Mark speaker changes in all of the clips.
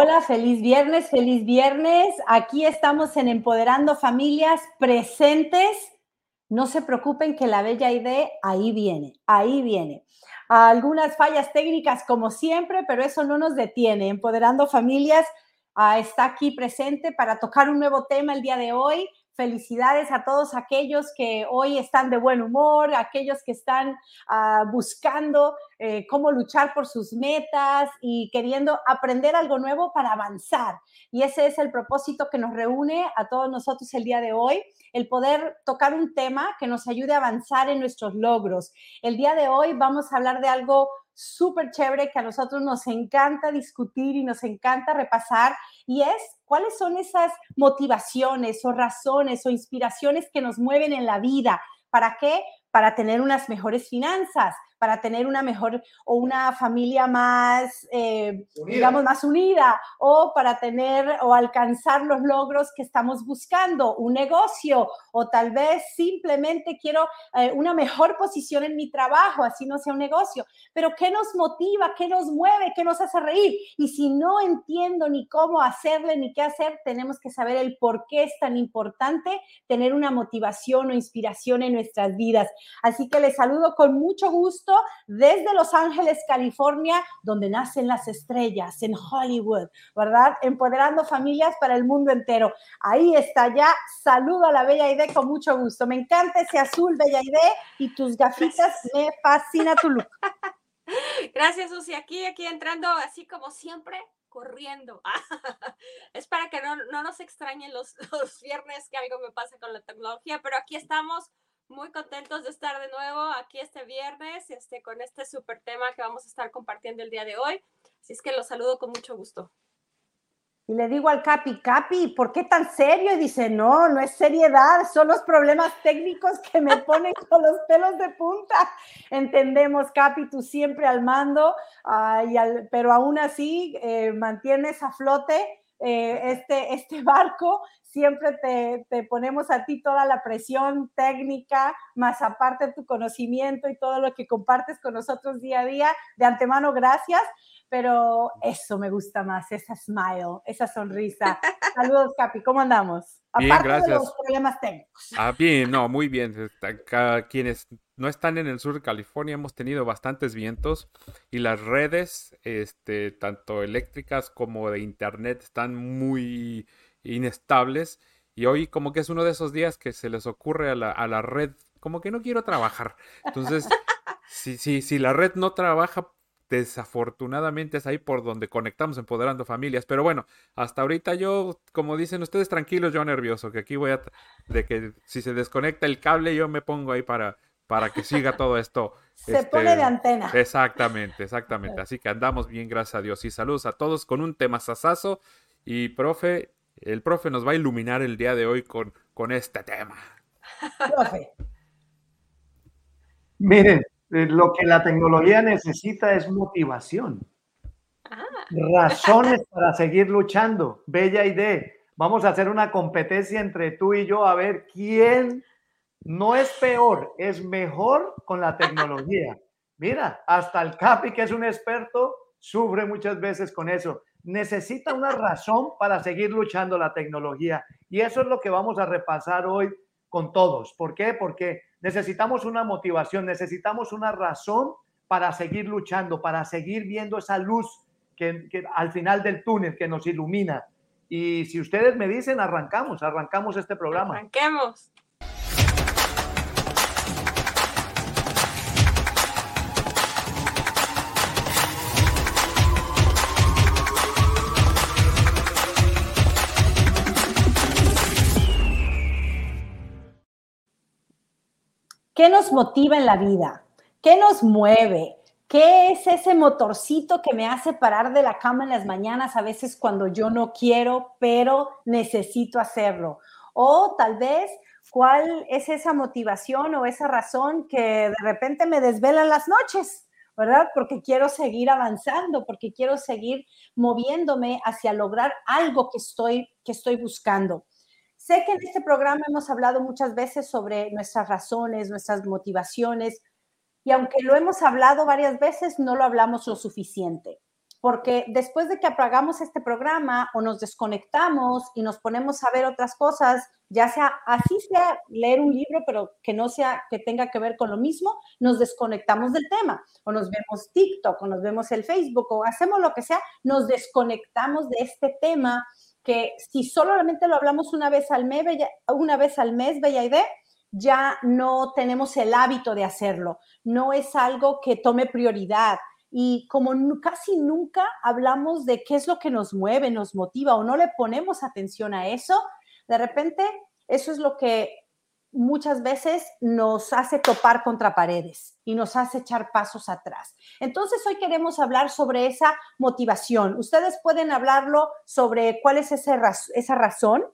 Speaker 1: Hola, feliz viernes, feliz viernes. Aquí estamos en Empoderando Familias presentes. No se preocupen que la bella idea ahí viene, ahí viene. Algunas fallas técnicas como siempre, pero eso no nos detiene. Empoderando Familias ah, está aquí presente para tocar un nuevo tema el día de hoy. Felicidades a todos aquellos que hoy están de buen humor, aquellos que están ah, buscando eh, cómo luchar por sus metas y queriendo aprender algo nuevo para avanzar. Y ese es el propósito que nos reúne a todos nosotros el día de hoy, el poder tocar un tema que nos ayude a avanzar en nuestros logros. El día de hoy vamos a hablar de algo súper chévere que a nosotros nos encanta discutir y nos encanta repasar y es cuáles son esas motivaciones o razones o inspiraciones que nos mueven en la vida. ¿Para qué? Para tener unas mejores finanzas, para tener una mejor o una familia más, eh, digamos, más unida o para tener o alcanzar los logros que estamos buscando, un negocio o tal vez simplemente quiero eh, una mejor posición en mi trabajo, así no sea un negocio. Pero ¿qué nos motiva? ¿Qué nos mueve? ¿Qué nos hace reír? Y si no entiendo ni cómo hacerle ni qué hacer, tenemos que saber el por qué es tan importante tener una motivación o inspiración en nuestras vidas. Así que les saludo con mucho gusto desde Los Ángeles, California, donde nacen las estrellas, en Hollywood, ¿verdad? Empoderando familias para el mundo entero. Ahí está ya. Saludo a la Bella Ide con mucho gusto. Me encanta ese azul, Bella Ide, y tus gafitas. Me fascina tu look.
Speaker 2: Gracias, Susi. Aquí, aquí entrando así como siempre, corriendo. es para que no, nos extrañen los, los viernes que algo me pasa con la tecnología, pero aquí estamos muy contentos de estar de nuevo aquí este viernes este, con este súper tema que vamos a estar compartiendo el día de hoy. Así es que los saludo con mucho gusto.
Speaker 1: Y le digo al Capi, Capi, ¿por qué tan serio? Y dice, no, no es seriedad, son los problemas técnicos que me ponen con los pelos de punta. Entendemos, Capi, tú siempre al mando, pero aún así eh, mantienes a flote eh, este, este barco siempre te, te, ponemos a ti toda la presión técnica, más aparte tu conocimiento y todo lo que compartes con nosotros día a día. De antemano, gracias, pero eso me gusta más, esa smile, esa sonrisa. Saludos, Capi, ¿cómo andamos?
Speaker 3: Bien, aparte gracias. de
Speaker 1: los problemas técnicos.
Speaker 3: Ah, bien, no, muy bien. Quienes no están en el sur de California hemos tenido bastantes vientos y las redes, este, tanto eléctricas como de internet, están muy inestables y hoy como que es uno de esos días que se les ocurre a la, a la red como que no quiero trabajar. Entonces, si, si, si la red no trabaja, desafortunadamente es ahí por donde conectamos empoderando familias. Pero bueno, hasta ahorita yo, como dicen ustedes, tranquilos, yo nervioso, que aquí voy a, de que si se desconecta el cable, yo me pongo ahí para, para que siga todo esto.
Speaker 1: Se pone de este, antena.
Speaker 3: Exactamente, exactamente. Así que andamos bien, gracias a Dios. Y saludos a todos con un tema sasazo. Y profe, el profe nos va a iluminar el día de hoy con, con este tema. Profe.
Speaker 4: Miren, lo que la tecnología necesita es motivación. Ah. Razones para seguir luchando. Bella idea. Vamos a hacer una competencia entre tú y yo a ver quién no es peor, es mejor con la tecnología. Mira, hasta el Capi, que es un experto, sufre muchas veces con eso necesita una razón para seguir luchando la tecnología. Y eso es lo que vamos a repasar hoy con todos. ¿Por qué? Porque necesitamos una motivación, necesitamos una razón para seguir luchando, para seguir viendo esa luz que, al final del túnel que nos ilumina. Y si ustedes me dicen, arrancamos, arrancamos este programa.
Speaker 2: Arranquemos.
Speaker 1: ¿Qué nos motiva en la vida? ¿Qué nos mueve? ¿Qué es ese motorcito que me hace parar de la cama en las mañanas a veces cuando yo no quiero, pero necesito hacerlo? O tal vez, ¿cuál es esa motivación o esa razón que de repente me desvela en las noches? ¿verdad? Porque quiero seguir avanzando, porque quiero seguir moviéndome hacia lograr algo que estoy, que estoy buscando. Sé que en este programa hemos hablado muchas veces sobre nuestras razones, nuestras motivaciones, y aunque lo hemos hablado varias veces, no lo hablamos lo suficiente. porque después de que apagamos este programa o nos desconectamos y nos ponemos a ver otras cosas, ya sea así sea leer un libro, pero que no sea que tenga que ver con lo mismo, nos desconectamos del tema, o nos vemos TikTok, o nos vemos el Facebook, o hacemos lo que sea, nos desconectamos de este tema que si solamente lo hablamos una vez al mes, una vez al mes, Bella Idea, ya no tenemos el hábito de hacerlo, no es algo que tome prioridad. Y como casi nunca hablamos de qué es lo que nos mueve, nos motiva o no le ponemos atención a eso, de repente eso es lo que muchas veces nos hace topar contra paredes y nos hace echar pasos atrás. Entonces hoy queremos hablar sobre esa motivación. Ustedes pueden hablarlo sobre cuál es esa razón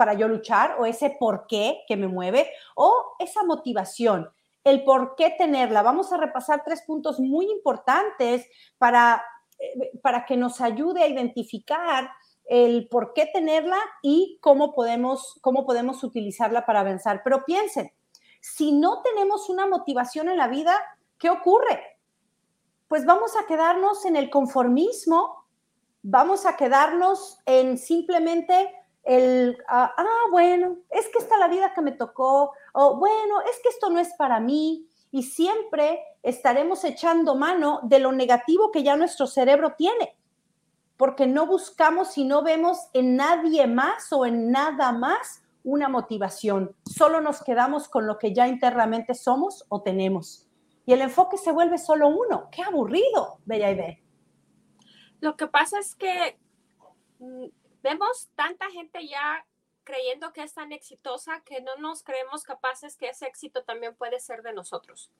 Speaker 1: para yo luchar o ese por qué que me mueve o esa motivación, el por qué tenerla. Vamos a repasar tres puntos muy importantes para, eh, para que nos ayude a identificar el por qué tenerla y cómo podemos, cómo podemos utilizarla para avanzar. Pero piensen, si no tenemos una motivación en la vida, ¿qué ocurre? Pues vamos a quedarnos en el conformismo, vamos a quedarnos en simplemente el, ah, ah, bueno, es que esta es la vida que me tocó, o bueno, es que esto no es para mí, y siempre estaremos echando mano de lo negativo que ya nuestro cerebro tiene, porque no buscamos y no vemos en nadie más o en nada más una motivación, solo nos quedamos con lo que ya internamente somos o tenemos. Y el enfoque se vuelve solo uno. Qué aburrido, Bella Idea.
Speaker 2: Lo que pasa es que mm, vemos tanta gente ya creyendo que es tan exitosa que no nos creemos capaces que ese éxito también puede ser de nosotros.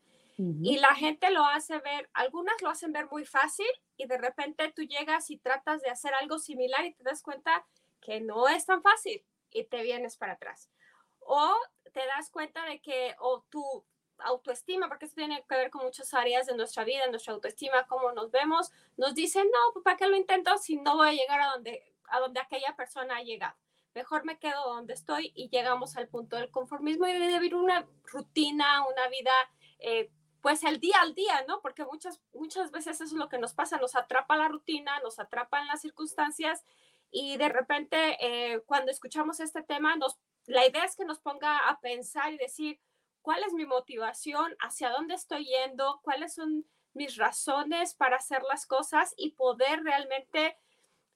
Speaker 2: Y la gente lo hace ver, algunas lo hacen ver muy fácil y de repente tú llegas y tratas de hacer algo similar y te das cuenta que no es tan fácil y te vienes para atrás. O te das cuenta de que o tu autoestima, porque eso tiene que ver con muchas áreas de nuestra vida, nuestra autoestima, cómo nos vemos, nos dicen, no, pues, ¿para qué lo intento si no voy a llegar a donde a donde aquella persona ha llegado. Mejor me quedo donde estoy y llegamos al punto del conformismo y de vivir una rutina, una vida, eh, pues el día al día, ¿no? Porque muchas, muchas veces eso es lo que nos pasa, nos atrapa la rutina, nos atrapan las circunstancias y de repente eh, cuando escuchamos este tema, nos, la idea es que nos ponga a pensar y decir, ¿cuál es mi motivación? ¿Hacia dónde estoy yendo? ¿Cuáles son mis razones para hacer las cosas y poder realmente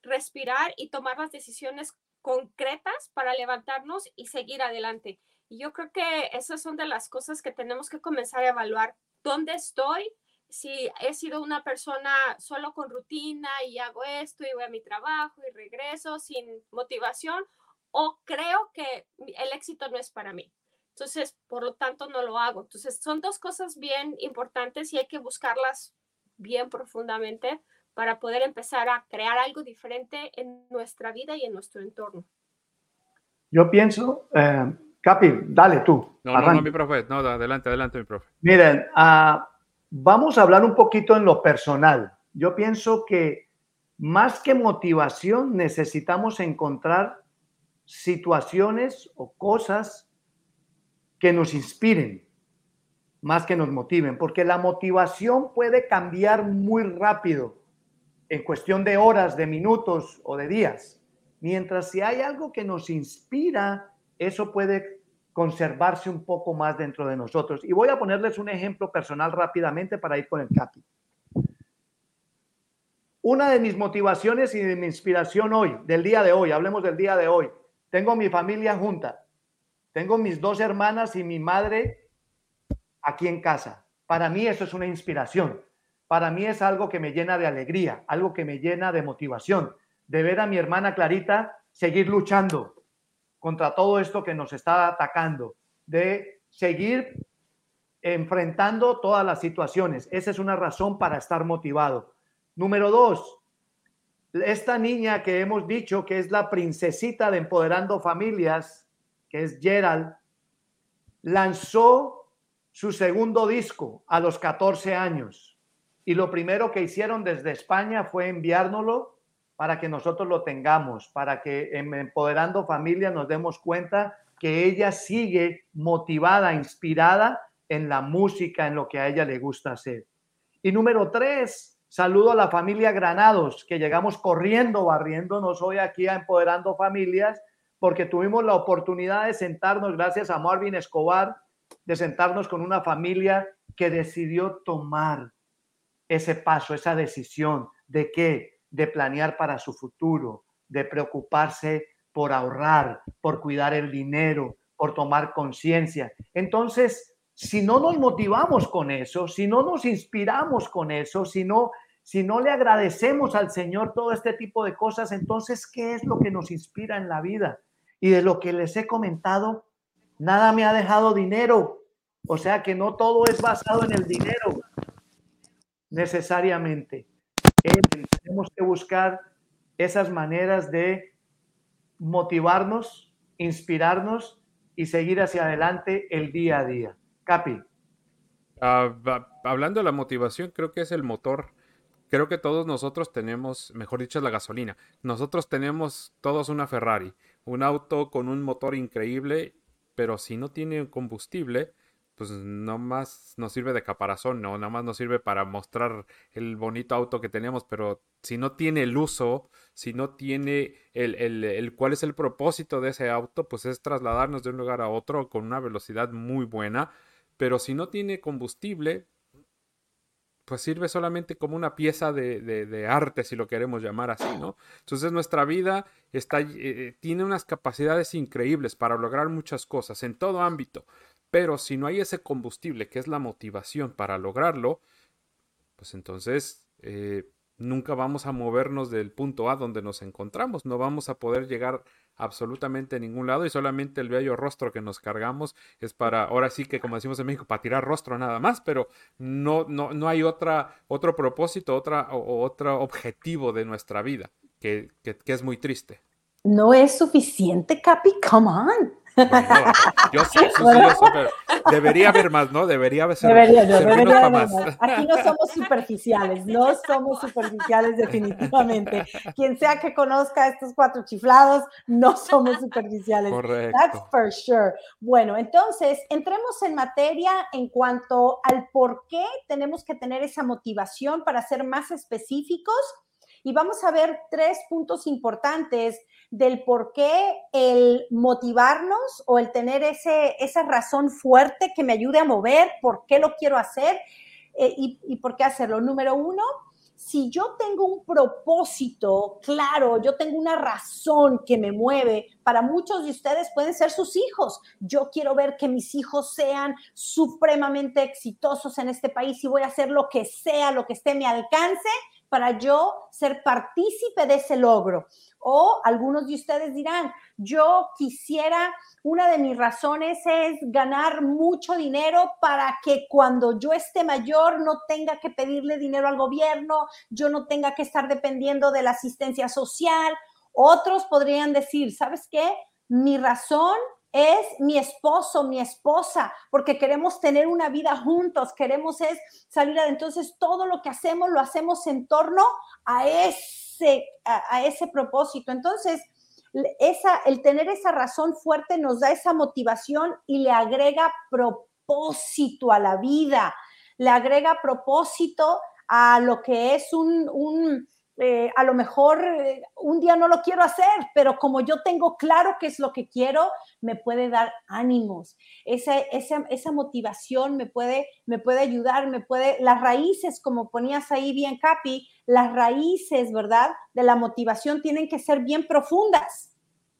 Speaker 2: respirar y tomar las decisiones concretas para levantarnos y seguir adelante. Y yo creo que esas son de las cosas que tenemos que comenzar a evaluar. ¿Dónde estoy? Si he sido una persona solo con rutina y hago esto y voy a mi trabajo y regreso sin motivación, o creo que el éxito no es para mí. Entonces, por lo tanto, no lo hago. Entonces, son dos cosas bien importantes y hay que buscarlas bien profundamente para poder empezar a crear algo diferente en nuestra vida y en nuestro entorno.
Speaker 4: Yo pienso, eh, Capi, dale tú.
Speaker 3: No, no, no, mi profe, no, adelante, adelante, mi profe.
Speaker 4: Miren, uh, vamos a hablar un poquito en lo personal. Yo pienso que más que motivación necesitamos encontrar situaciones o cosas que nos inspiren más que nos motiven, porque la motivación puede cambiar muy rápido en cuestión de horas, de minutos o de días. Mientras si hay algo que nos inspira, eso puede conservarse un poco más dentro de nosotros. Y voy a ponerles un ejemplo personal rápidamente para ir con el CAPI. Una de mis motivaciones y de mi inspiración hoy, del día de hoy, hablemos del día de hoy, tengo mi familia junta, tengo mis dos hermanas y mi madre aquí en casa. Para mí eso es una inspiración para mí es algo que me llena de alegría, algo que me llena de motivación, de ver a mi hermana Clarita seguir luchando contra todo esto que nos está atacando, de seguir enfrentando todas las situaciones. Esa es una razón para estar motivado. Número dos, esta niña que hemos dicho que es la princesita de Empoderando Familias, que es Gerald, lanzó su segundo disco a los 14 años y lo primero que hicieron desde España fue enviárnoslo para que nosotros lo tengamos, para que en Empoderando Familia nos demos cuenta que ella sigue motivada, inspirada en la música, en lo que a ella le gusta hacer. Y número tres, Saludo a la familia Granados, que llegamos corriendo, barriéndonos hoy aquí a Empoderando Familias, porque tuvimos la oportunidad de sentarnos, gracias a Marvin Escobar, de sentarnos con una familia que decidió tomar ese paso, esa decisión de qué, de planear para su futuro, de preocuparse por ahorrar, por cuidar el dinero, por tomar conciencia. Entonces, si no nos motivamos con eso, si no nos inspiramos con eso, si no si no le agradecemos al Señor todo este tipo de cosas, entonces, ¿qué es lo que nos inspira en la vida? Y de lo que les he comentado, nada me ha dejado dinero. O sea que no todo es basado en el dinero, necesariamente. Tenemos que buscar esas maneras de motivarnos, inspirarnos y seguir hacia adelante el día a día. Capi.
Speaker 3: Ah, hablando de la motivación, creo que es el motor creo que todos nosotros tenemos, mejor dicho, la gasolina. Nosotros tenemos todos una Ferrari, un auto con un motor increíble, pero si no tiene combustible, pues no más nos sirve de caparazón, no, nada más nos sirve para mostrar el bonito auto que tenemos, pero si no tiene el uso, si no tiene el, el, cuál es el propósito de ese auto, pues es trasladarnos de un lugar a otro con una velocidad muy buena, pero si no tiene combustible, pues sirve solamente como una pieza de, arte, si lo queremos llamar así, ¿no? Entonces nuestra vida está, eh, tiene unas capacidades increíbles para lograr muchas cosas en todo ámbito, pero si no hay ese combustible que es la motivación para lograrlo, pues entonces eh, nunca vamos a movernos del punto A donde nos encontramos, no vamos a poder llegar absolutamente a ningún lado y solamente el bello rostro que nos cargamos es para, ahora sí que como decimos en México, para tirar rostro nada más, pero no, no, no hay otra, otro propósito, otra, o, otro objetivo de nuestra vida, que, que, que es muy triste.
Speaker 1: No es suficiente, Capi, come on
Speaker 3: yo sé, pero debería haber más, ¿no? Debería haber,
Speaker 1: debería, más. Aquí no somos superficiales, no somos superficiales definitivamente. Quien sea que conozca estos cuatro chiflados, no somos superficiales.
Speaker 3: Correcto.
Speaker 1: That's for sure. Bueno, entonces, entremos en materia en cuanto al por qué tenemos que tener esa motivación para ser más específicos y vamos a ver tres puntos importantes del por qué el motivarnos o el tener ese, esa razón fuerte que me ayude a mover, por qué lo quiero hacer eh, y, y por qué hacerlo. Número uno, si yo tengo un propósito claro, yo tengo una razón que me mueve, para muchos de ustedes pueden ser sus hijos. Yo quiero ver que mis hijos sean supremamente exitosos en este país y voy a hacer lo que sea, lo que esté a mi alcance para yo ser partícipe de ese logro. O algunos de ustedes dirán, yo quisiera, una de mis razones es ganar mucho dinero para que cuando yo esté mayor no tenga que pedirle dinero al gobierno, yo no tenga que estar dependiendo de la asistencia social. Otros podrían decir, ¿sabes qué? Mi razón es mi esposo, mi esposa, porque queremos tener una vida juntos, queremos es salir adelante. Entonces, todo lo que hacemos lo hacemos en torno a ese, a, ese propósito. Entonces, esa, el tener esa razón fuerte nos da esa motivación y le agrega propósito a la vida, le agrega propósito a lo que es un, un eh, a lo mejor eh, un día no lo quiero hacer, pero como yo tengo claro qué es lo que quiero, me puede dar ánimos. Esa, esa, esa motivación me puede, me puede ayudar, me puede, las raíces, como ponías ahí bien, Capi, las raíces, ¿verdad? De la motivación tienen que ser bien profundas,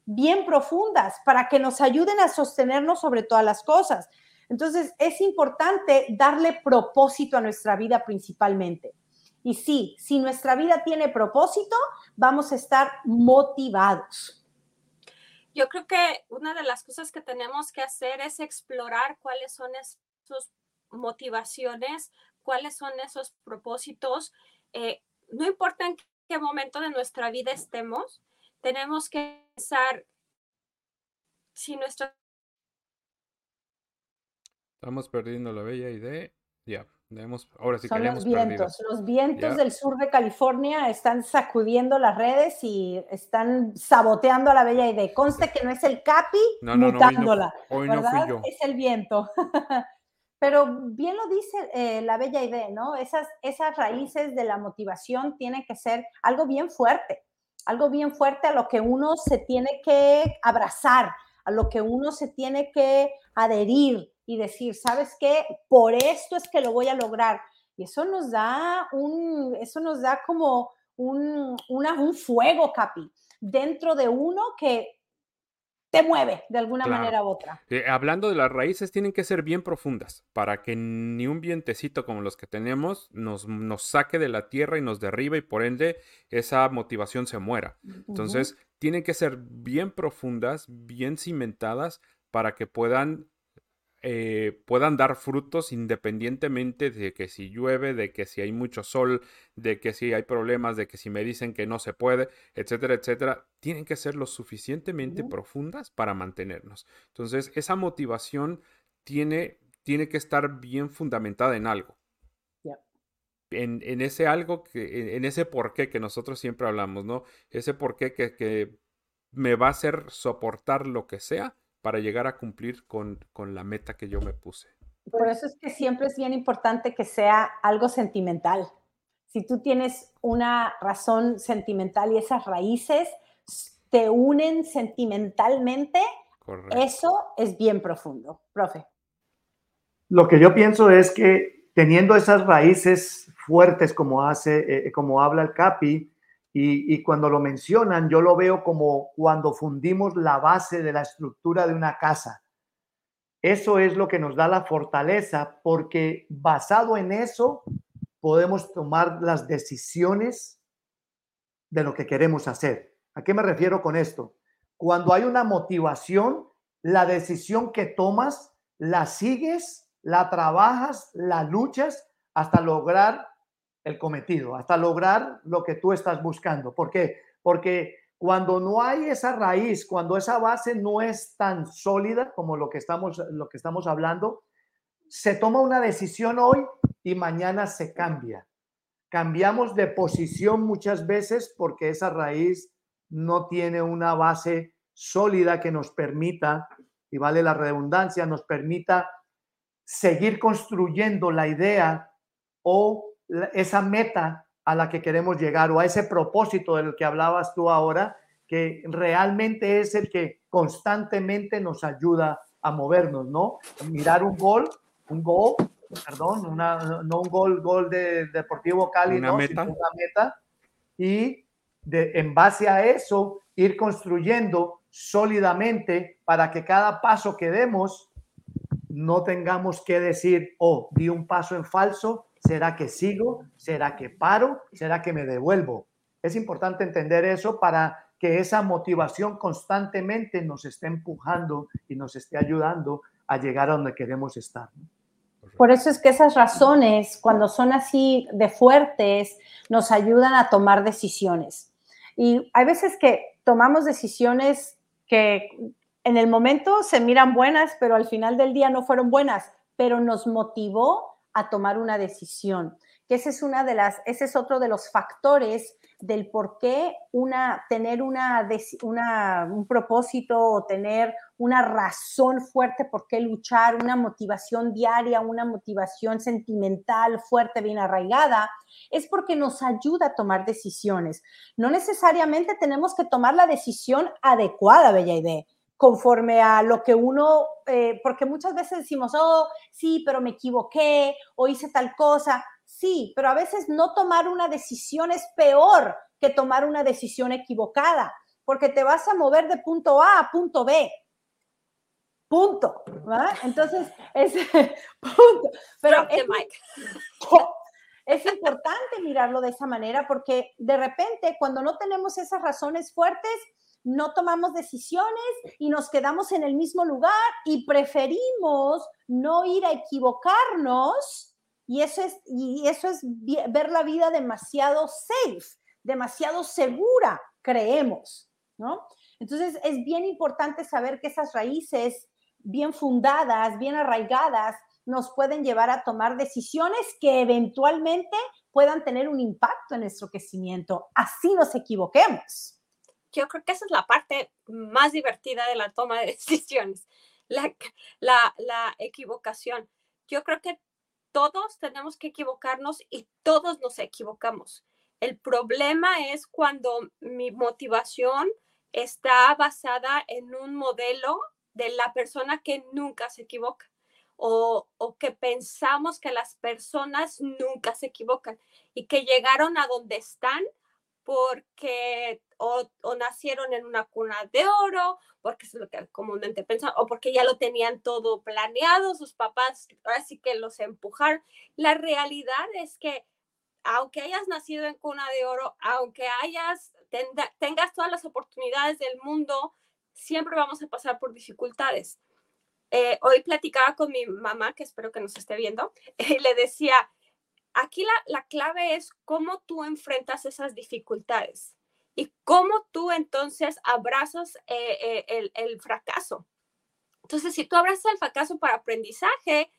Speaker 1: bien profundas, para que nos ayuden a sostenernos sobre todas las cosas. Entonces, es importante darle propósito a nuestra vida principalmente. Y sí, si nuestra vida tiene propósito, vamos a estar motivados.
Speaker 2: Yo creo que una de las cosas que tenemos que hacer es explorar cuáles son esas motivaciones, cuáles son esos propósitos. Eh, no importa en qué momento de nuestra vida estemos, tenemos que pensar si nuestra...
Speaker 3: Estamos perdiendo la bella idea. Ya ahora sí
Speaker 1: Son los vientos. Los vientos del sur de California están sacudiendo las redes y están saboteando a la bella idea. Conste que no es el Capi mutándola.
Speaker 3: hoy no, fui yo.
Speaker 1: Es el viento. pero bien lo dice eh, la bella idea, ¿no? Esas, esas raíces de la motivación tienen que ser algo bien fuerte, algo bien fuerte a lo que uno se tiene que abrazar, a lo que uno se tiene que adherir y decir, ¿sabes qué? Por esto es que lo voy a lograr. Y eso nos da un, eso nos da como un, un fuego, Capi, dentro de uno que te mueve de alguna manera u otra.
Speaker 3: Eh, hablando de las raíces, tienen que ser bien profundas para que ni un vientecito como los que tenemos nos, nos saque de la tierra y nos derriba y por ende esa motivación se muera. Entonces, tienen que ser bien profundas, bien cimentadas para que puedan eh, puedan dar frutos independientemente de que si llueve, de que si hay mucho sol, de que si hay problemas, de que si me dicen que no se puede, etcétera, etcétera, tienen que ser lo suficientemente profundas para mantenernos. Entonces, esa motivación tiene, tiene que estar bien fundamentada en algo. En, en, ese algo, que, en ese porqué que nosotros siempre hablamos, ¿no? Ese porqué que, que me va a hacer soportar lo que sea para llegar a cumplir con, la meta que yo me puse.
Speaker 1: Por eso es que siempre es bien importante que sea algo sentimental. Si tú tienes una razón sentimental y esas raíces te unen sentimentalmente, eso es bien profundo. Profe.
Speaker 4: Lo que yo pienso es que teniendo esas raíces fuertes como hace, eh, como habla el Capi, y, cuando lo mencionan, yo lo veo como cuando fundimos la base de la estructura de una casa. Eso es lo que nos da la fortaleza porque basado en eso podemos tomar las decisiones de lo que queremos hacer. ¿A qué me refiero con esto? Cuando hay una motivación, la decisión que tomas, la sigues, la trabajas, la luchas hasta lograr el cometido, hasta lograr lo que tú estás buscando. ¿Por qué? Porque cuando no hay esa raíz, cuando esa base no es tan sólida como lo que estamos, lo que estamos hablando, se toma una decisión hoy y mañana se cambia. Cambiamos de posición muchas veces porque esa raíz no tiene una base sólida que nos permita, y vale la redundancia, nos permita seguir construyendo la idea o esa meta a la que queremos llegar o a ese propósito del que hablabas tú ahora, que realmente es el que constantemente nos ayuda a movernos, ¿no? Mirar un gol, un gol, perdón, una, no un gol, gol de Deportivo Cali, una meta. una meta, y de, en base a eso ir construyendo sólidamente para que cada paso que demos no tengamos que decir, oh, di un paso en falso, ¿Será que sigo? ¿Será que paro? ¿Será que me devuelvo? Es importante entender eso para que esa motivación constantemente nos esté empujando y nos esté ayudando a llegar a donde queremos estar.
Speaker 1: Por eso es que esas razones, cuando son así de fuertes, nos ayudan a tomar decisiones. Y hay veces que tomamos decisiones que en el momento se miran buenas, pero al final del día no fueron buenas, pero nos motivó a tomar una decisión. Que ese es una de las, ese es otro de los factores del por qué una, tener una, una, un propósito o tener una razón fuerte por qué luchar, una motivación diaria, una motivación sentimental fuerte, bien arraigada, es porque nos ayuda a tomar decisiones. No necesariamente tenemos que tomar la decisión adecuada, Bella Idea conforme a lo que uno, eh, porque muchas veces decimos, oh, sí, pero me equivoqué o hice tal cosa. Sí, pero a veces no tomar una decisión es peor que tomar una decisión equivocada, porque te vas a mover de punto A a punto B. Punto. Entonces, es punto. Pero es, es importante mirarlo de esa manera porque de repente cuando no tenemos esas razones fuertes, no tomamos decisiones y nos quedamos en el mismo lugar y preferimos no ir a equivocarnos y eso es, y eso es ver la vida demasiado safe, demasiado segura, creemos, ¿no? Entonces es bien importante saber que esas raíces bien fundadas, bien arraigadas, nos pueden llevar a tomar decisiones que eventualmente puedan tener un impacto en nuestro crecimiento. Así nos equivoquemos
Speaker 2: yo creo que esa es la parte más divertida de la toma de decisiones, la, la, equivocación. yo creo que todos tenemos que equivocarnos y todos nos equivocamos. El problema es cuando mi motivación está basada en un modelo de la persona que nunca se equivoca o, que pensamos que las personas nunca se equivocan y que llegaron a donde están porque o, nacieron en una cuna de oro, porque es lo que comúnmente pensan, o porque ya lo tenían todo planeado, sus papás ahora sí que los empujaron. La realidad es que aunque hayas nacido en cuna de oro, aunque hayas, tengas todas las oportunidades del mundo, siempre vamos a pasar por dificultades. Eh, hoy platicaba con mi mamá, que espero que nos esté viendo, y le decía, aquí la, clave es cómo tú enfrentas esas dificultades y cómo tú entonces abrazas eh, eh, el, fracaso. Entonces, si tú abrazas el fracaso para aprendizaje,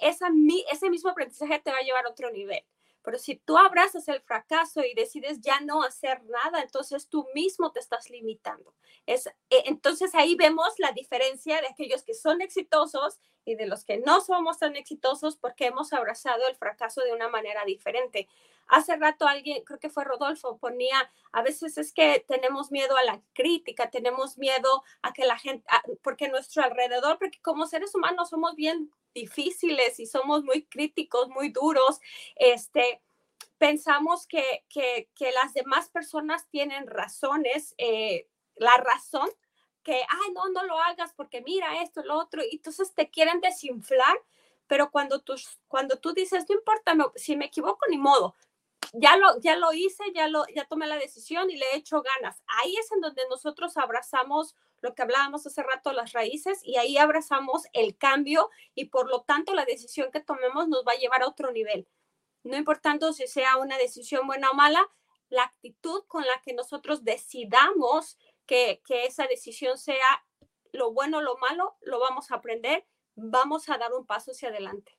Speaker 2: esa, ese mismo aprendizaje te va a llevar a otro nivel. Pero si tú abrazas el fracaso y decides ya no hacer nada, entonces tú mismo te estás limitando. Es, eh, entonces ahí vemos la diferencia de aquellos que son exitosos y de los que no somos tan exitosos porque hemos abrazado el fracaso de una manera diferente. Hace rato alguien, creo que fue Rodolfo, ponía, a veces es que tenemos miedo a la crítica, tenemos miedo a que la gente, porque nuestro alrededor, porque como seres humanos somos bien difíciles y somos muy críticos, muy duros, este, pensamos que, que, las demás personas tienen razones, eh, la razón que, ay, no, no lo hagas porque mira esto, lo otro, y entonces te quieren desinflar, pero cuando tú, cuando tú dices, no importa, si me equivoco, ni modo, ya lo, ya lo hice, ya, lo, ya tomé la decisión y le he hecho ganas. Ahí es en donde nosotros abrazamos lo que hablábamos hace rato, las raíces, y ahí abrazamos el cambio y por lo tanto la decisión que tomemos nos va a llevar a otro nivel. No importando si sea una decisión buena o mala, la actitud con la que nosotros decidamos que, que esa decisión sea lo bueno o lo malo, lo vamos a aprender, vamos a dar un paso hacia adelante.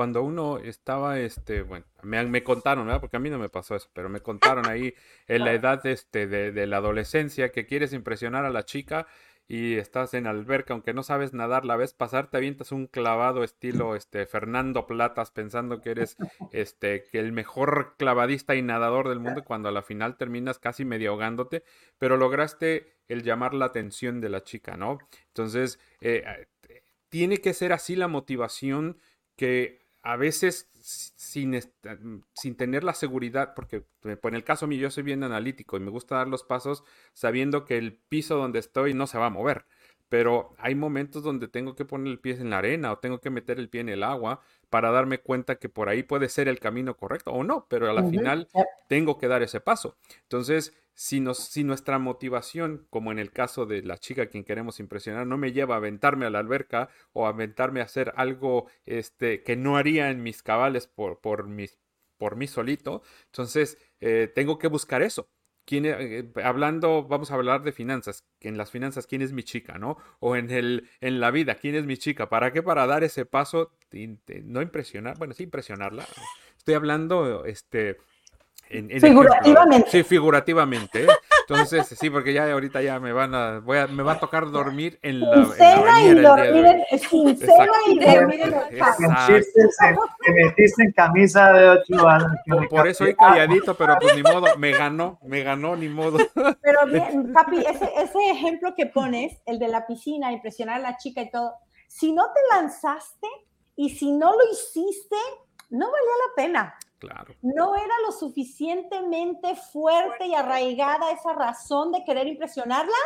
Speaker 3: Cuando uno estaba, este, bueno, me, me contaron, ¿verdad? Porque a mí no me pasó eso, pero me contaron ahí en la edad este, de, de, la adolescencia que quieres impresionar a la chica y estás en alberca, aunque no sabes nadar, la ves pasar, te avientas un clavado estilo este, Fernando Platas pensando que eres este, que el mejor clavadista y nadador del mundo cuando a la final terminas casi medio ahogándote, pero lograste el llamar la atención de la chica, ¿no? Entonces, eh, eh, tiene que ser así la motivación que a veces sin, mm, sin tener la seguridad, porque en el caso mío yo soy bien analítico y me gusta dar los pasos sabiendo que el piso donde estoy no se va a mover. Pero hay momentos donde tengo que poner el pie en la arena o tengo que meter el pie en el agua para darme cuenta que por ahí puede ser el camino correcto o no, pero a la final tengo que dar ese paso. Entonces, si, nos, si nuestra motivación, como en el caso de la chica a quien queremos impresionar, no me lleva a aventarme a la alberca o a aventarme a hacer algo este, que no haría en mis cabales por, mí solito, entonces eh, tengo que buscar eso. ¿Quién, eh, hablando, vamos a hablar de finanzas, en las finanzas, ¿quién es mi chica, no? O en, el, en la vida, ¿quién es mi chica? ¿Para qué? Para dar ese paso, no impresionar, bueno, sí impresionarla. Estoy hablando, este,
Speaker 1: figurativamente.
Speaker 3: sí, figurativamente. ¿eh? Entonces, sí, porque ya ahorita ya me van a, voy a, me va a tocar dormir en la,
Speaker 1: en y dormir en, y dormir en
Speaker 4: Te metiste en camisa de ocho años.
Speaker 3: Por, eso soy calladito, pero pues ni modo, me ganó, me ganó, ni modo.
Speaker 1: Pero bien, papi, ese, ese ejemplo que pones, el de la piscina, impresionar a la chica y todo, si no te lanzaste y si no lo hiciste, no valía la pena. No era lo suficientemente fuerte y arraigada esa razón de querer impresionarla,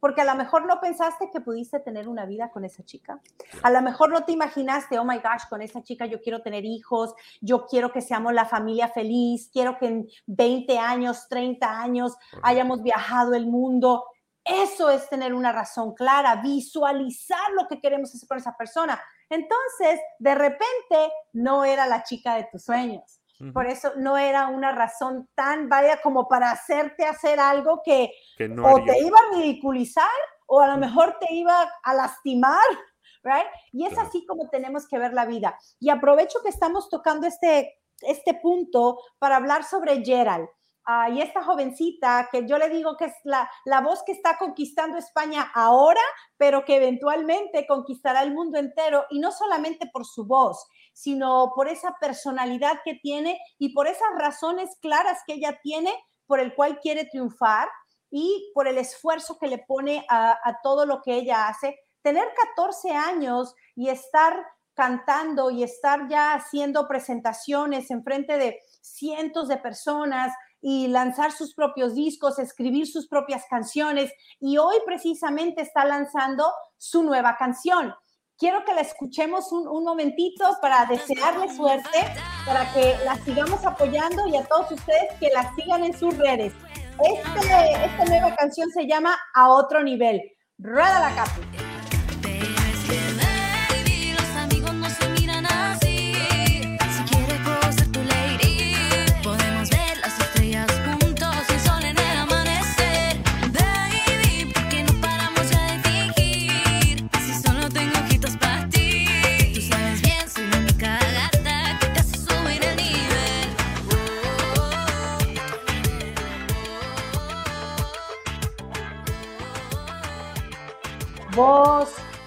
Speaker 1: porque a lo mejor no pensaste que pudiste tener una vida con esa chica. A lo mejor no te imaginaste, oh my gosh, con esa chica yo quiero tener hijos, yo quiero que seamos la familia feliz, quiero que en 20 años, 30 años hayamos viajado el mundo. Eso es tener una razón clara, visualizar lo que queremos hacer con esa persona. Entonces, de repente, no era la chica de tus sueños por eso no era una razón tan vaya como para hacerte hacer algo que, o te iba a ridiculizar o a lo mejor te iba a lastimar, right? Y es así como tenemos que ver la vida. Y aprovecho que estamos tocando este, este punto para hablar sobre Gerald. Ah, y esta jovencita, que yo le digo que es la, la voz que está conquistando España ahora, pero que eventualmente conquistará el mundo entero, y no solamente por su voz, sino por esa personalidad que tiene y por esas razones claras que ella tiene por el cual quiere triunfar y por el esfuerzo que le pone a, todo lo que ella hace. Tener 14 años y estar cantando y estar ya haciendo presentaciones en frente de cientos de personas y lanzar sus propios discos, escribir sus propias canciones y hoy precisamente está lanzando su nueva canción. Quiero que la escuchemos un, momentito para desearle suerte, para que la sigamos apoyando y a todos ustedes que la sigan en sus redes. Este, esta nueva canción se llama A Otro Nivel. Rueda la capa.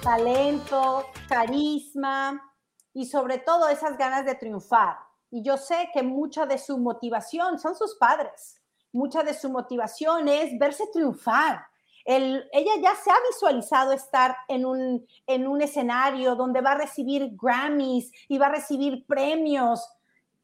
Speaker 1: Talento, carisma y sobre todo esas ganas de triunfar. Y yo sé que mucha de su motivación son sus padres. Mucha de su motivación es verse triunfar. ella ya se ha visualizado estar en un, en un escenario donde va a recibir Grammys y va a recibir premios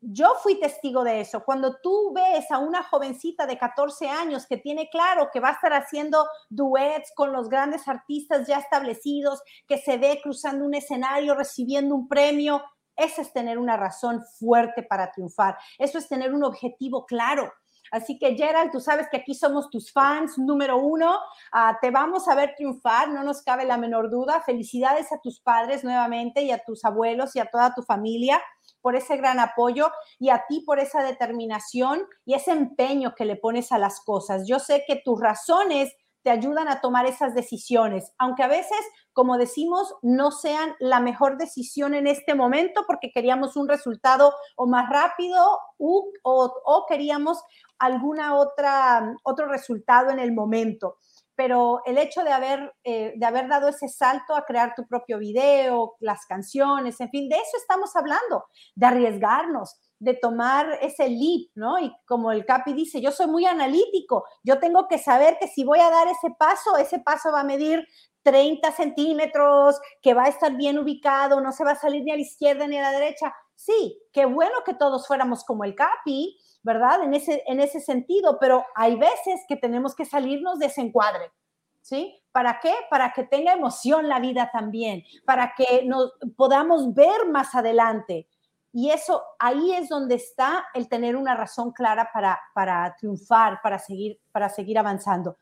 Speaker 1: yo fui testigo de eso. Cuando tú ves a una jovencita de 14 años que tiene claro que va a estar haciendo duets con los grandes artistas ya establecidos, que se ve cruzando un escenario recibiendo un premio, eso es tener una razón fuerte para triunfar. Eso es tener un objetivo claro. Así que Gerald, tú sabes que aquí somos tus fans número uno. Ah, te vamos a ver triunfar, no nos cabe la menor duda. Felicidades a tus padres nuevamente y a tus abuelos y a toda tu familia por ese gran apoyo y a ti por esa determinación y ese empeño que le pones a las cosas. Yo sé que tus razones te ayudan a tomar esas decisiones, aunque a veces, como decimos, no sean la mejor decisión en este momento porque queríamos un resultado o más rápido o, o queríamos alguna otra otro resultado en el momento pero el hecho de haber, eh, de haber dado ese salto a crear tu propio video, las canciones, en fin, de eso estamos hablando, de arriesgarnos, de tomar ese leap, ¿no? Y como el Capi dice, yo soy muy analítico, yo tengo que saber que si voy a dar ese paso, ese paso va a medir 30 centímetros, que va a estar bien ubicado, no se va a salir ni a la izquierda ni a la derecha. Sí, qué bueno que todos fuéramos como el Capi, ¿verdad? En ese, en ese sentido, pero hay veces que tenemos que salirnos de ese encuadre, ¿sí? ¿Para qué? Para que tenga emoción la vida también, para que nos podamos ver más adelante. Y eso, ahí es donde está el tener una razón clara para, para triunfar, para seguir, para seguir avanzando.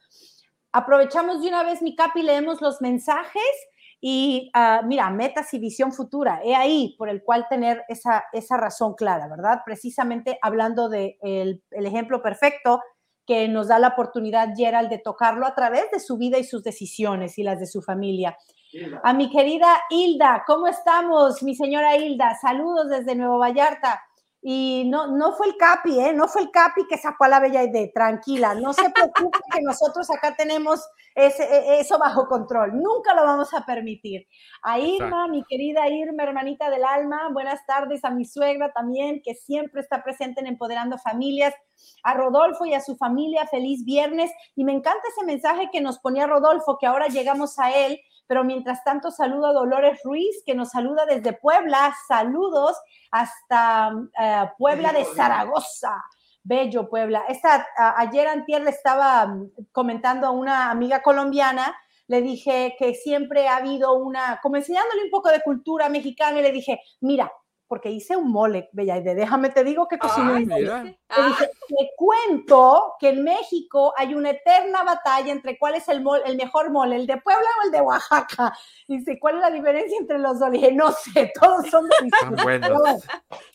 Speaker 1: Aprovechamos de una vez, mi capi, leemos los mensajes y ah, mira, metas y visión futura, he ahí por el cual tener esa, esa razón clara, ¿verdad? Precisamente hablando del de el ejemplo perfecto que nos da la oportunidad Gerald de tocarlo a través de su vida y sus decisiones y las de su familia. A mi querida Hilda, ¿cómo estamos, mi señora Hilda? Saludos desde Nuevo Vallarta. Y no, no fue el Capi, ¿eh? No fue el Capi que sacó a la Bella Idea. Tranquila, no se preocupe que nosotros acá tenemos ese, e, eso bajo control. Nunca lo vamos a permitir. A Irma, mi querida Irma, hermanita del alma, buenas tardes. A mi suegra también, que siempre está presente en Empoderando Familias. A Rodolfo y a su familia, feliz viernes. Y me encanta ese mensaje que nos ponía Rodolfo, que ahora llegamos a él pero mientras tanto saludo a Dolores Ruiz, que nos saluda desde Puebla. Saludos hasta eh, Puebla de Zaragoza. Bello Puebla. Esta, ayer antier le estaba mm, comentando a una amiga colombiana, le dije que siempre ha habido una, como enseñándole un poco de cultura mexicana, y le dije, mira, porque hice un mole, Bella, y de déjame te digo que cociné un mole. Ah. Te, cuento que en México hay una eterna batalla entre cuál es el, el mejor mole, el de Puebla o el de Oaxaca. Dice, ¿cuál es la diferencia entre los dos? Le dije, no sé, todos son
Speaker 2: buenos.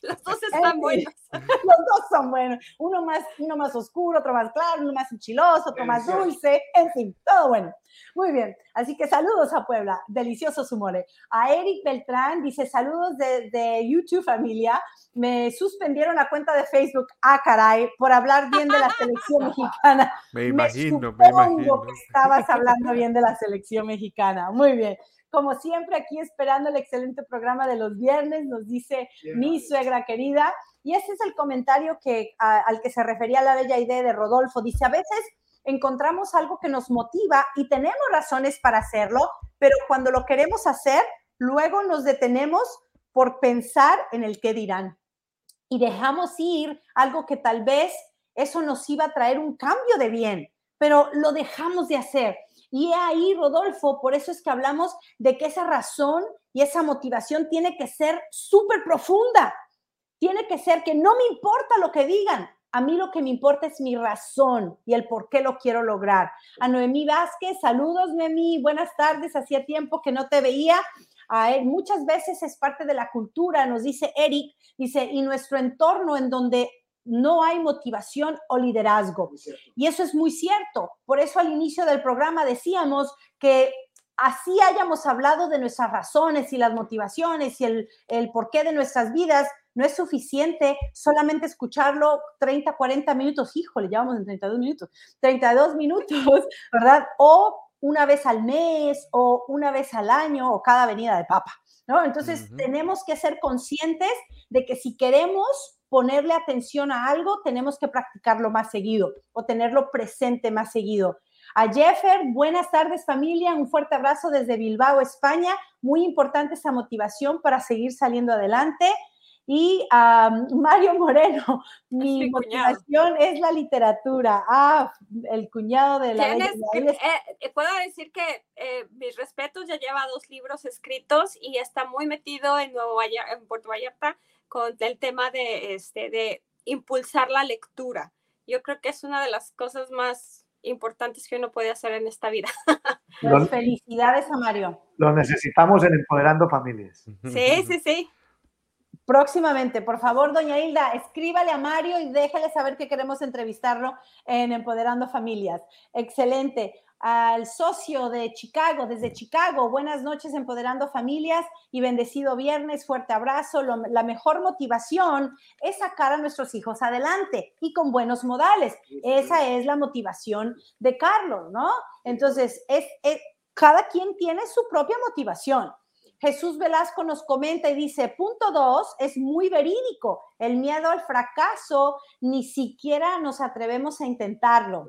Speaker 2: Los dos están buenos.
Speaker 1: Los dos son buenos. Uno más, uno más oscuro, otro más claro, uno más enchiloso, otro más dulce, en fin, todo bueno. Muy bien. Así que saludos a Puebla, delicioso su mole. A Eric Beltrán dice saludos de, YouTube familia. Me suspendieron la cuenta de Facebook, ah caray, por hablar bien de la selección mexicana.
Speaker 3: Me imagino, me, imagino.
Speaker 1: que estabas hablando bien de la selección mexicana. Muy bien. Como siempre, aquí esperando el excelente programa de los viernes, nos dice mi suegra querida. Y ese es el comentario que, al que se refería la bella idea de Rodolfo. Dice, a veces encontramos algo que nos motiva y tenemos razones para hacerlo, pero cuando lo queremos hacer, luego nos detenemos por pensar en el qué dirán y dejamos ir algo que tal vez eso nos iba a traer un cambio de bien, pero lo dejamos de hacer. Y ahí, Rodolfo, por eso es que hablamos de que esa razón y esa motivación tiene que ser súper profunda. Tiene que ser que no me importa lo que digan, a mí lo que me importa es mi razón y el por qué lo quiero lograr. A Noemí Vázquez, saludos Noemí, buenas tardes, hacía tiempo que no te veía. A él, muchas veces es parte de la cultura, nos dice Eric, dice, y nuestro entorno en donde no hay motivación o liderazgo. Y eso es muy cierto. Por eso al inicio del programa decíamos que así hayamos hablado de nuestras razones y las motivaciones y el, el porqué de nuestras vidas, no es suficiente solamente escucharlo 30, 40 minutos, híjole, llevamos en 32 minutos, 32 minutos, ¿verdad? O una vez al mes o una vez al año o cada venida de papa, ¿no? Entonces tenemos que ser conscientes de que si queremos ponerle atención a algo, tenemos que practicarlo más seguido o tenerlo presente más seguido. A Jeffer, buenas tardes familia, un fuerte abrazo desde Bilbao, España. Muy importante esa motivación para seguir saliendo adelante. Y a Mario Moreno, mi motivación es la literatura. Ah, el cuñado de la...
Speaker 2: Eh, puedo decir que eh, mis respetos, ya lleva dos libros escritos y está muy metido en, Nuevo en Puerto Vallarta con el tema de, este, de impulsar la lectura. Yo creo que es una de las cosas más importantes que uno puede hacer en esta vida.
Speaker 1: Pues felicidades a Mario.
Speaker 4: Lo necesitamos en Empoderando Familias.
Speaker 2: Sí, sí, sí.
Speaker 1: Próximamente, por favor, doña Hilda, escríbale a Mario y déjale saber que queremos entrevistarlo en Empoderando Familias. Excelente. Al socio de Chicago, desde Chicago, buenas noches, Empoderando Familias y bendecido viernes, fuerte abrazo. la mejor motivación es sacar a nuestros hijos adelante y con buenos modales. Esa es la motivación de Carlos, ¿no? Entonces, es cada quien tiene su propia motivación. Jesús Velasco nos comenta y dice, punto dos, es muy verídico. El miedo al fracaso, ni siquiera nos atrevemos a intentarlo.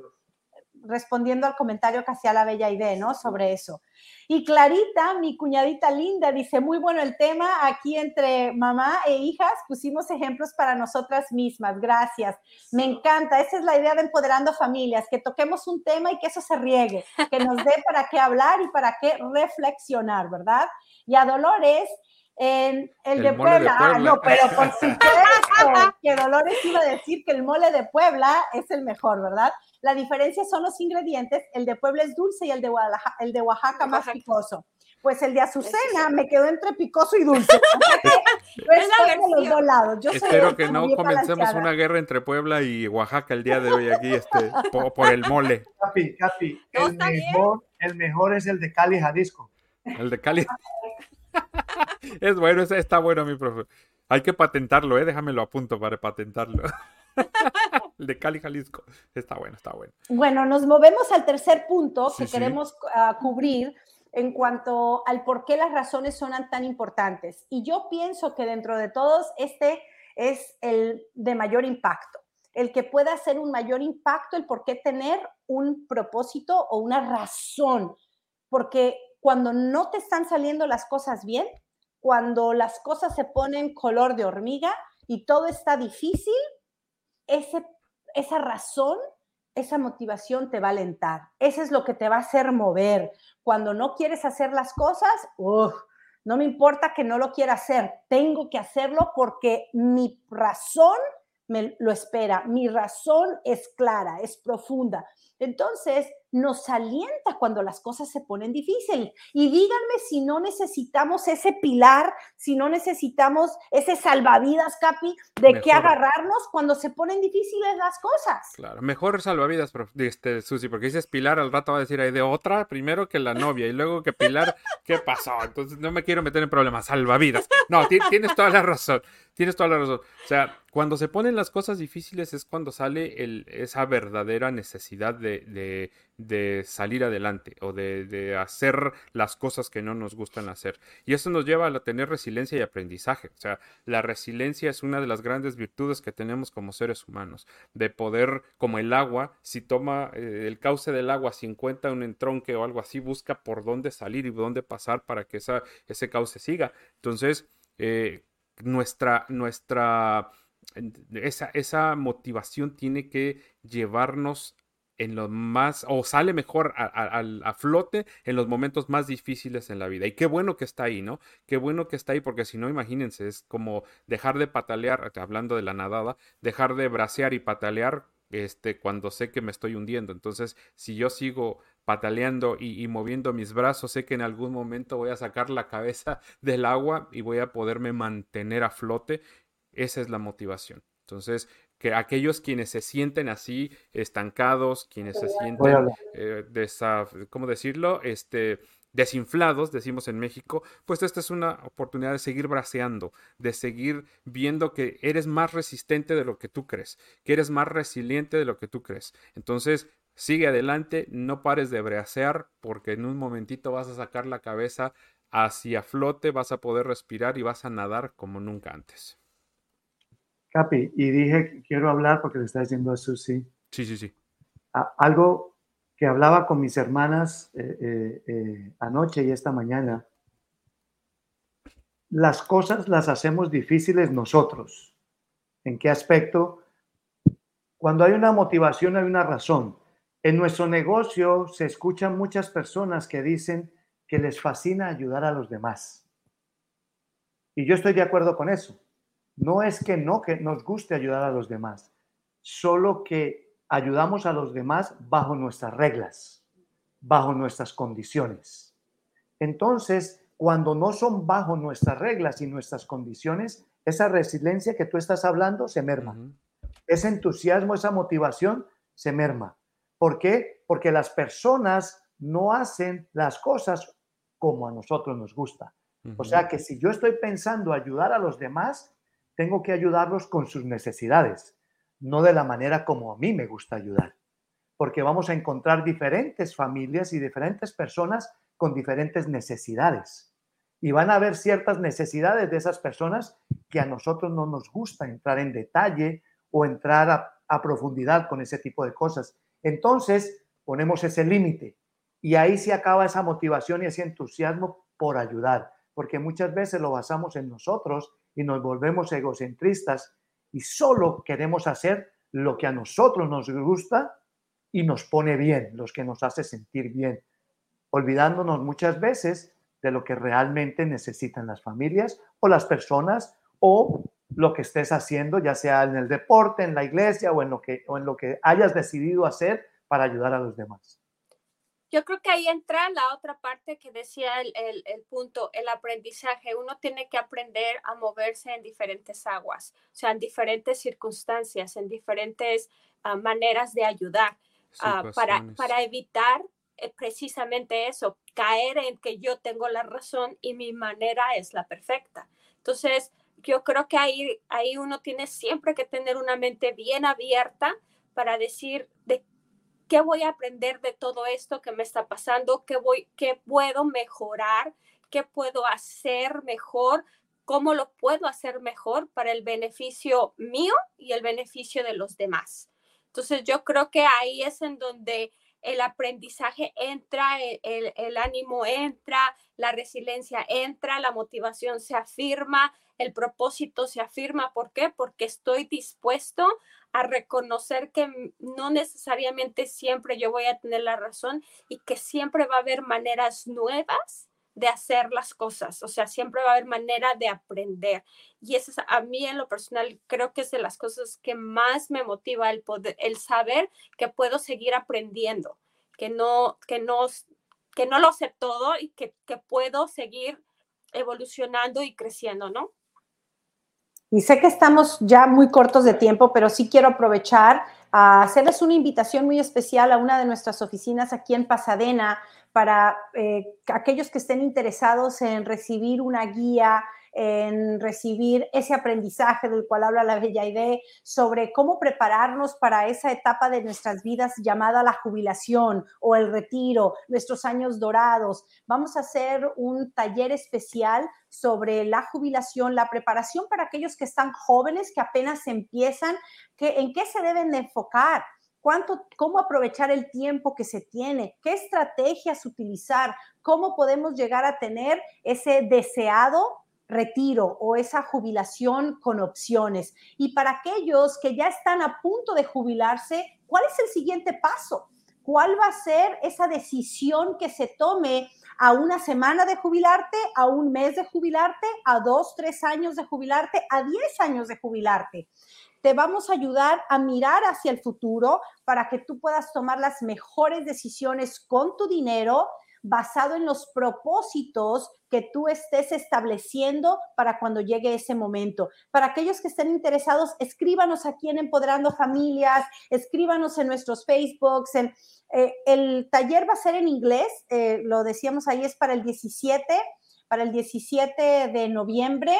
Speaker 1: Respondiendo al comentario que hacía la bella idea, ¿no? Sobre eso. Y Clarita, mi cuñadita linda, dice, muy bueno el tema. Aquí entre mamá e hijas pusimos ejemplos para nosotras mismas. Gracias. Me encanta. Esa es la idea de empoderando familias, que toquemos un tema y que eso se riegue, que nos dé para qué hablar y para qué reflexionar, ¿verdad? Y a Dolores en el, de, Puebla. Ah, no, pero por supuesto que Dolores iba a decir que el mole de Puebla es el mejor, ¿verdad? La diferencia son los ingredientes. El de Puebla es dulce y el de, el de Oaxaca más picoso. Pues el de Azucena me quedó entre picoso y dulce. es
Speaker 3: de los dos lados. Yo Espero que no comencemos una guerra entre Puebla y Oaxaca el día de hoy aquí este, por, el mole.
Speaker 4: Capi, Capi, el, mejor, el mejor es el de Cali, Jalisco.
Speaker 3: El de Cali. Es bueno, está bueno, mi profe. Hay que patentarlo, ¿eh? Déjamelo a punto para patentarlo. El de Cali, Jalisco. Está bueno, está bueno.
Speaker 1: Bueno, nos movemos al tercer punto que queremos ah, cubrir en cuanto al por qué las razones son tan importantes. Y yo pienso que dentro de todos, este es el de mayor impacto. El que pueda hacer un mayor impacto, el por qué tener un propósito o una razón. Porque cuando no te están saliendo las cosas bien, cuando las cosas se ponen color de hormiga y todo está difícil, ese, esa razón, esa motivación te va a alentar. Eso es lo que te va a hacer mover. Cuando no quieres hacer las cosas, no me importa que no lo quiera hacer, tengo que hacerlo porque mi razón me lo espera, mi razón es clara, es profunda. Entonces, nos alienta cuando las cosas se ponen difíciles. Y díganme si no necesitamos ese pilar, si no necesitamos ese salvavidas, Capi, de qué agarrarnos cuando se ponen difíciles las cosas.
Speaker 3: Claro, mejor salvavidas, este, Susi, porque dices Pilar, al rato va a decir ahí de otra, primero que la novia y luego que Pilar, ¿qué pasó? Entonces no me quiero meter en problemas, salvavidas. No, tienes toda la razón. Tienes toda la razón. O sea, cuando se ponen las cosas difíciles es cuando sale esa verdadera necesidad de, salir adelante o de, hacer las cosas que no nos gustan hacer. Y eso nos lleva a tener resiliencia y aprendizaje. O sea, la resiliencia es una de las grandes virtudes que tenemos como seres humanos. De poder, como el agua, si toma eh, el cauce del agua, si encuentra un entronque o algo así, busca por dónde salir y dónde pasar para que ese cauce siga. Entonces, eh, nuestra, nuestra, esa, esa motivación tiene que llevarnos en lo más, o sale mejor a, flote en los momentos más difíciles en la vida. Y qué bueno que está ahí, ¿no? Qué bueno que está ahí, porque si no, imagínense, es como dejar de patalear, hablando de la nadada, dejar de bracear y patalear este, cuando sé que me estoy hundiendo. Entonces, si yo sigo pataleando y, moviendo mis brazos, sé que en algún momento voy a sacar la cabeza del agua y voy a poderme mantener a flote. Esa es la motivación. Entonces, que aquellos quienes se sienten así estancados, quienes se sienten, eh, ¿cómo decirlo? Este, desinflados, decimos en México, pues esta es una oportunidad de seguir braceando, de seguir viendo que eres más resistente de lo que tú crees, que eres más resiliente de lo que tú crees. Entonces, sigue adelante, no pares de bracear, porque en un momentito vas a sacar la cabeza hacia flote, vas a poder respirar y vas a nadar como nunca antes.
Speaker 4: Capi, y dije, quiero hablar porque le está diciendo a Susi.
Speaker 3: Sí, sí, sí.
Speaker 4: algo que hablaba con mis hermanas eh, eh, eh, anoche y esta mañana. Las cosas las hacemos difíciles nosotros. ¿En qué aspecto? Cuando hay una motivación, hay una razón. En nuestro negocio se escuchan muchas personas que dicen que les fascina ayudar a los demás. Y yo estoy de acuerdo con eso. No es que no que nos guste ayudar a los demás, solo que ayudamos a los demás bajo nuestras reglas, bajo nuestras condiciones. Entonces, cuando no son bajo nuestras reglas y nuestras condiciones, esa resiliencia que tú estás hablando se merma. Ese entusiasmo, esa motivación se merma. ¿Por qué? Porque las personas no hacen las cosas como a nosotros nos gusta. O sea que si yo estoy pensando ayudar a los demás, tengo que ayudarlos con sus necesidades no de la manera como a mí me gusta ayudar, porque vamos a encontrar diferentes familias y diferentes personas con diferentes necesidades. Y van a haber ciertas necesidades de esas personas que a nosotros no nos gusta entrar en detalle o entrar a, profundidad con ese tipo de cosas. Entonces, ponemos ese límite. Y ahí se acaba esa motivación y ese entusiasmo por ayudar, porque muchas veces lo basamos en nosotros y nos volvemos egocentristas y solo queremos hacer lo que a nosotros nos gusta y nos pone bien, los que nos hace sentir bien, olvidándonos muchas veces de lo que realmente necesitan las familias o las personas o lo que estés haciendo, ya sea en el deporte, en la iglesia o en lo que, o en lo que hayas decidido hacer para ayudar a los demás
Speaker 2: yo creo que ahí entra la otra parte que decía el, el, punto, el aprendizaje. Uno tiene que aprender a moverse en diferentes aguas, o sea, en diferentes circunstancias, en diferentes ah, maneras de ayudar ah, para, para evitar eh, precisamente eso, caer en que yo tengo la razón y mi manera es la perfecta. Entonces, yo creo que ahí, ahí uno tiene siempre que tener una mente bien abierta para decir de ¿Qué voy a aprender de todo esto que me está pasando? ¿Qué, voy, qué puedo mejorar? ¿Qué puedo hacer mejor? ¿Cómo lo puedo hacer mejor para el beneficio mío y el beneficio de los demás? Entonces yo creo que ahí es en donde el aprendizaje entra, el, el, ánimo entra, la resiliencia entra, la motivación se afirma, el propósito se afirma. ¿Por qué? Porque estoy dispuesto a reconocer que no necesariamente siempre yo voy a tener la razón y que siempre va a haber maneras nuevas de hacer las cosas, o sea, siempre va a haber manera de aprender. Y eso es, a mí en lo personal creo que es de las cosas que más me motiva el poder, el saber que puedo seguir aprendiendo, que no, que no, que no lo sé todo y que, que puedo seguir evolucionando y creciendo, ¿no?
Speaker 1: Y sé que estamos ya muy cortos de tiempo, pero sí quiero aprovechar a hacerles una invitación muy especial a una de nuestras oficinas aquí en Pasadena para eh, aquellos que estén interesados en recibir una guía en recibir ese aprendizaje del cual habla la Bella Idea sobre cómo prepararnos para esa etapa de nuestras vidas llamada la jubilación o el retiro, nuestros años dorados. Vamos a hacer un taller especial sobre la jubilación, la preparación para aquellos que están jóvenes, que apenas empiezan, que, en qué se deben de enfocar. ¿Cuánto, cómo aprovechar el tiempo que se tiene, qué estrategias utilizar, cómo podemos llegar a tener ese deseado retiro o esa jubilación con opciones. Y para aquellos que ya están a punto de jubilarse, ¿cuál es el siguiente paso? ¿Cuál va a ser esa decisión que se tome a una semana de jubilarte, a un mes de jubilarte, a dos, tres años de jubilarte, a diez años de jubilarte? Te vamos a ayudar a mirar hacia el futuro para que tú puedas tomar las mejores decisiones con tu dinero basado en los propósitos que tú estés estableciendo para cuando llegue ese momento. Para aquellos que estén interesados, escríbanos aquí en Empoderando Familias, escríbanos en nuestros Facebooks. En, eh, el taller va a ser en inglés, eh, lo decíamos ahí, es para el 17, para el 17 de noviembre.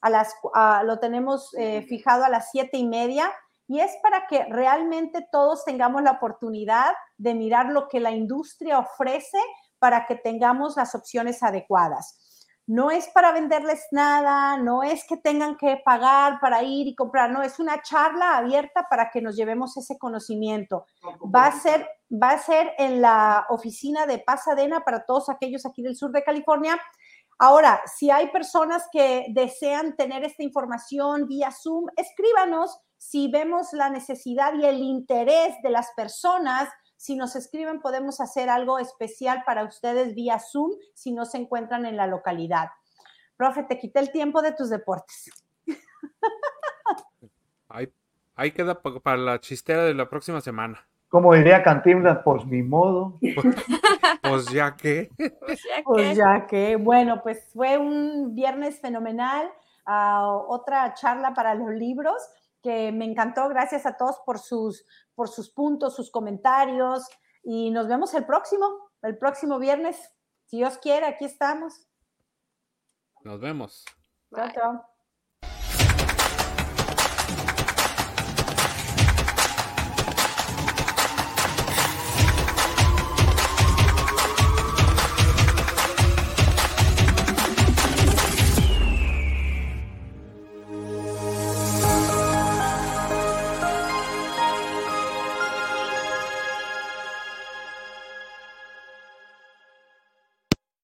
Speaker 1: A las, lo tenemos eh, fijado a las siete y media y es para que realmente todos tengamos la oportunidad de mirar lo que la industria ofrece para que tengamos las opciones adecuadas. No es para venderles nada, no es que tengan que pagar para ir y comprar, no, es una charla abierta para que nos llevemos ese conocimiento. Va a ser, va a ser en la oficina de Pasadena para todos aquellos aquí del sur de California. Ahora, si hay personas que desean tener esta información vía Zoom, escríbanos si vemos la necesidad y el interés de las personas si nos escriben, podemos hacer algo especial para ustedes vía Zoom si no se encuentran en la localidad. Profe, te quité el tiempo de tus deportes.
Speaker 3: Ahí, queda para la chistera de la próxima semana.
Speaker 4: Como diría Cantinflas, pues mi modo.
Speaker 3: Pues, ya que.
Speaker 1: Pues ya que. Bueno, pues fue un viernes fenomenal. Ah, otra charla para los libros que me encantó. Gracias a todos por sus, por sus puntos, sus comentarios. Y nos vemos el próximo, el próximo viernes. Si Dios quiere, aquí estamos.
Speaker 3: Nos vemos.
Speaker 1: Chao, chao.